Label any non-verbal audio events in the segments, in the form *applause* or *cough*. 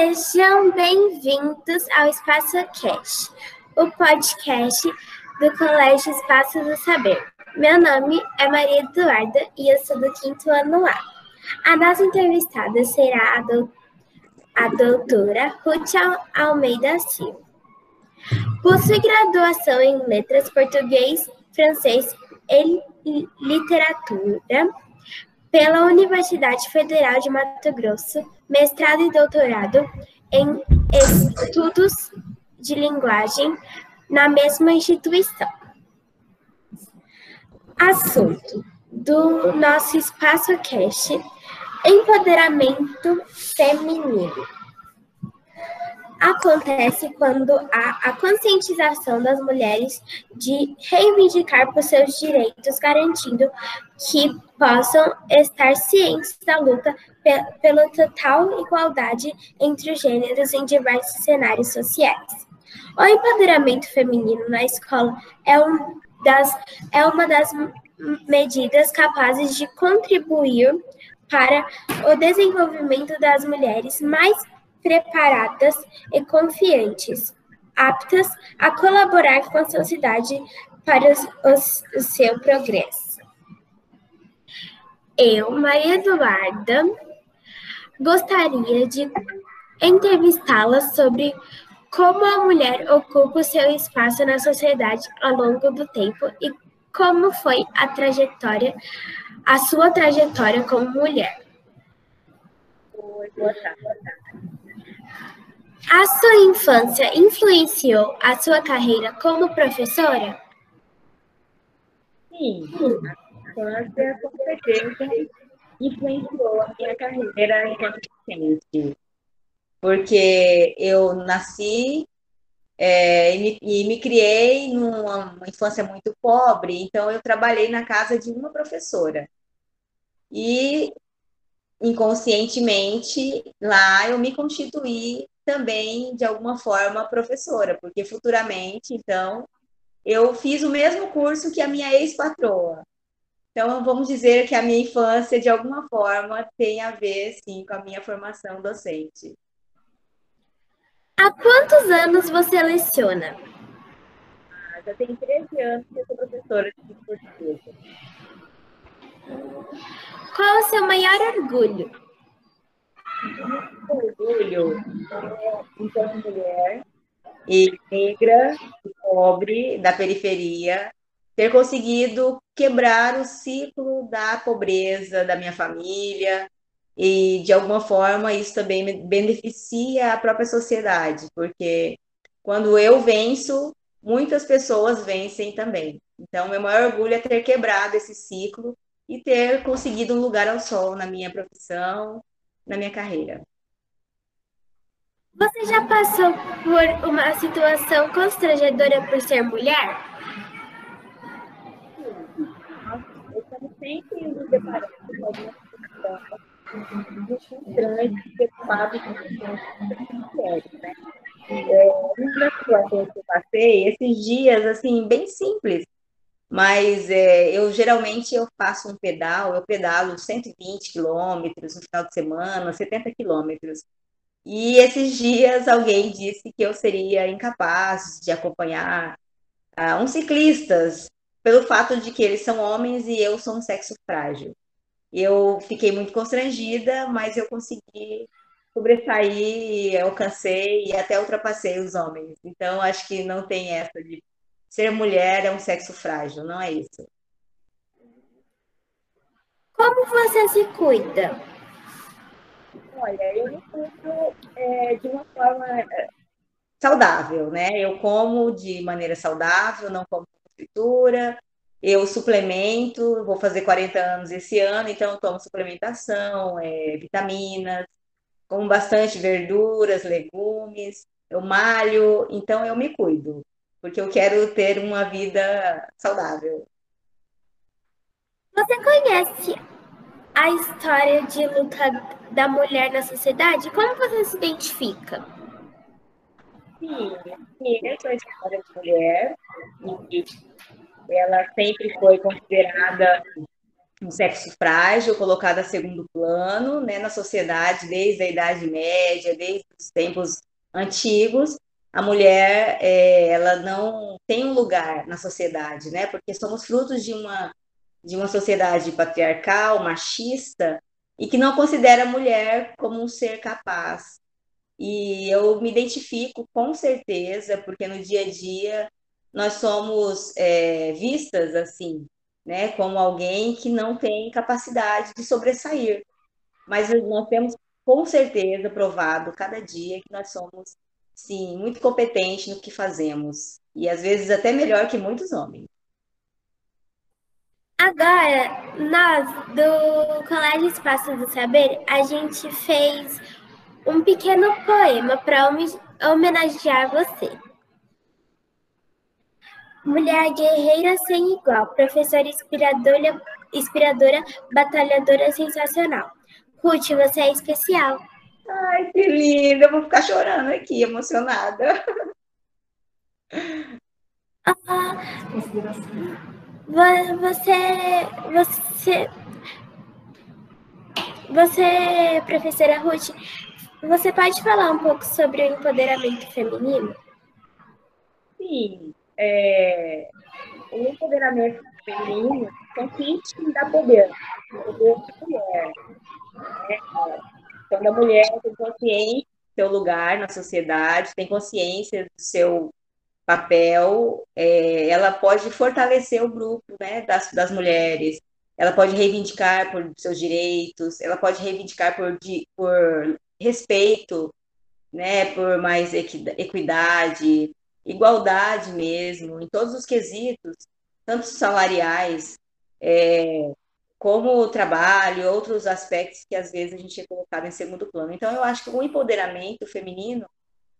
Sejam bem-vindos ao Espaço Cash, o podcast do Colégio Espaço do Saber. Meu nome é Maria Eduarda e eu sou do quinto ano A. A nossa entrevistada será a, do, a doutora Ruth Almeida Silva. Possui graduação em Letras Português, Francês e Literatura pela Universidade Federal de Mato Grosso, mestrado e doutorado em Estudos de Linguagem na mesma instituição. Assunto do nosso Espaço Cash, empoderamento feminino acontece quando há a conscientização das mulheres de reivindicar por seus direitos, garantindo que possam estar cientes da luta pela total igualdade entre os gêneros em diversos cenários sociais. O empoderamento feminino na escola é, um das, é uma das medidas capazes de contribuir para o desenvolvimento das mulheres mais preparadas e confiantes, aptas a colaborar com a sociedade para os, os, o seu progresso. Eu, Maria Eduarda, gostaria de entrevistá-la sobre como a mulher ocupa o seu espaço na sociedade ao longo do tempo e como foi a trajetória, a sua trajetória como mulher. A sua infância influenciou a sua carreira como professora? Sim, a infância com certeza influenciou a minha carreira enquanto docente, porque eu nasci é, e, me, e, me, criei numa infância muito pobre, então eu trabalhei na casa de uma professora. E inconscientemente lá eu me constituí também, de alguma forma, professora, porque futuramente, então, eu fiz o mesmo curso que a minha ex-patroa. Então, vamos dizer que a minha infância, de alguma forma, tem a ver, sim, com a minha formação docente. Há quantos anos você leciona? Ah, já tem 13 anos que eu sou professora de português. Qual o seu maior orgulho? orgulho é, então, mulher e negra, pobre, da periferia, ter conseguido quebrar o ciclo da pobreza da minha família e, de alguma forma, isso também beneficia a própria sociedade, porque quando eu venço, muitas pessoas vencem também. Então, meu maior orgulho é ter quebrado esse ciclo e ter conseguido um lugar ao sol na minha profissão, na minha carreira. Você já passou por uma situação constrangedora por ser mulher? Sim. Estamos sempre nos deparando com alguma situação frustrantes, preocupados com mulheres, né? É, uma das situações que eu passei, esses dias, assim, bem simples, mas é, eu geralmente eu faço um pedal, eu pedalo 120 quilômetros no final de semana, 70 quilômetros. E esses dias alguém disse que eu seria incapaz de acompanhar uh, uns ciclistas pelo fato de que eles são homens e eu sou um sexo frágil. Eu fiquei muito constrangida, mas eu consegui sobressair, alcancei e até ultrapassei os homens. Então, acho que não tem essa de ser mulher é um sexo frágil, não é isso. Como você se cuida? Olha, eu me cuido é, de uma forma é, saudável, né? Eu como de maneira saudável, não como fritura, eu suplemento, vou fazer 40 anos esse ano, então tomo suplementação, é, vitaminas, como bastante verduras, legumes, eu malho, então eu me cuido porque eu quero ter uma vida saudável. Você conhece a história de luta da mulher na sociedade? Como você se identifica? Sim, conheço a história da mulher e ela sempre foi considerada um sexo frágil, colocado a segundo plano, né, na sociedade, desde a Idade Média, desde os tempos antigos, a mulher, é, ela não tem um lugar na sociedade, né, porque somos frutos de uma, de uma sociedade patriarcal, machista, e que não considera a mulher como um ser capaz. E eu me identifico com certeza, porque no dia a dia nós somos é, vistas assim, né, como alguém que não tem capacidade de sobressair. Mas nós temos com certeza provado cada dia que nós somos, sim, muito competentes no que fazemos. E às vezes até melhor que muitos homens. Agora, nós do Colégio Espaço do Saber, a gente fez um pequeno poema para homenagear você. Mulher guerreira sem igual, professora inspiradora, inspiradora, batalhadora sensacional. Ruth, você é especial. Ai, que linda! Eu vou ficar chorando aqui, emocionada. Ah, você, você, você, professora Ruth, você pode falar um pouco sobre o empoderamento feminino? Sim, é, o empoderamento feminino consiste em dar poder, poder à mulher. Né? Quando a mulher tem consciência do seu lugar na sociedade, tem consciência do seu papel, é, ela pode fortalecer o grupo né, das, das mulheres, ela pode reivindicar por seus direitos, ela pode reivindicar por, por respeito, né, por mais equidade, igualdade mesmo, em todos os quesitos, tanto salariais, é, como o trabalho, outros aspectos que às vezes a gente é colocado em segundo plano. Então, eu acho que o empoderamento feminino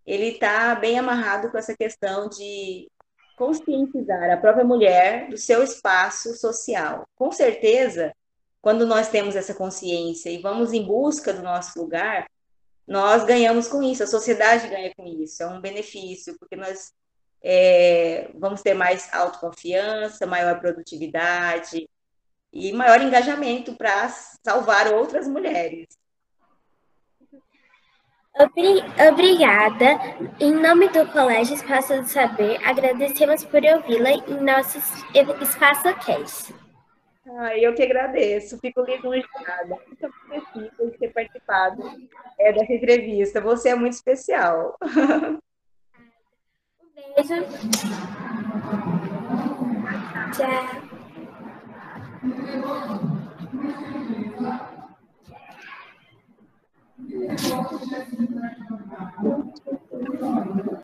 ele está bem amarrado com essa questão de conscientizar a própria mulher do seu espaço social. Com certeza, quando nós temos essa consciência e vamos em busca do nosso lugar, nós ganhamos com isso, a sociedade ganha com isso, é um benefício, porque nós é, vamos ter mais autoconfiança, maior produtividade e maior engajamento para salvar outras mulheres. Obrigada. Em nome do Colégio Espaço do Saber, agradecemos por ouvi-la em nosso Espaço Cast. Ah, eu que agradeço, fico lisonjeada, muito agradecida de ter participado é, dessa entrevista. Você é muito especial. *laughs* Um beijo. Tchau.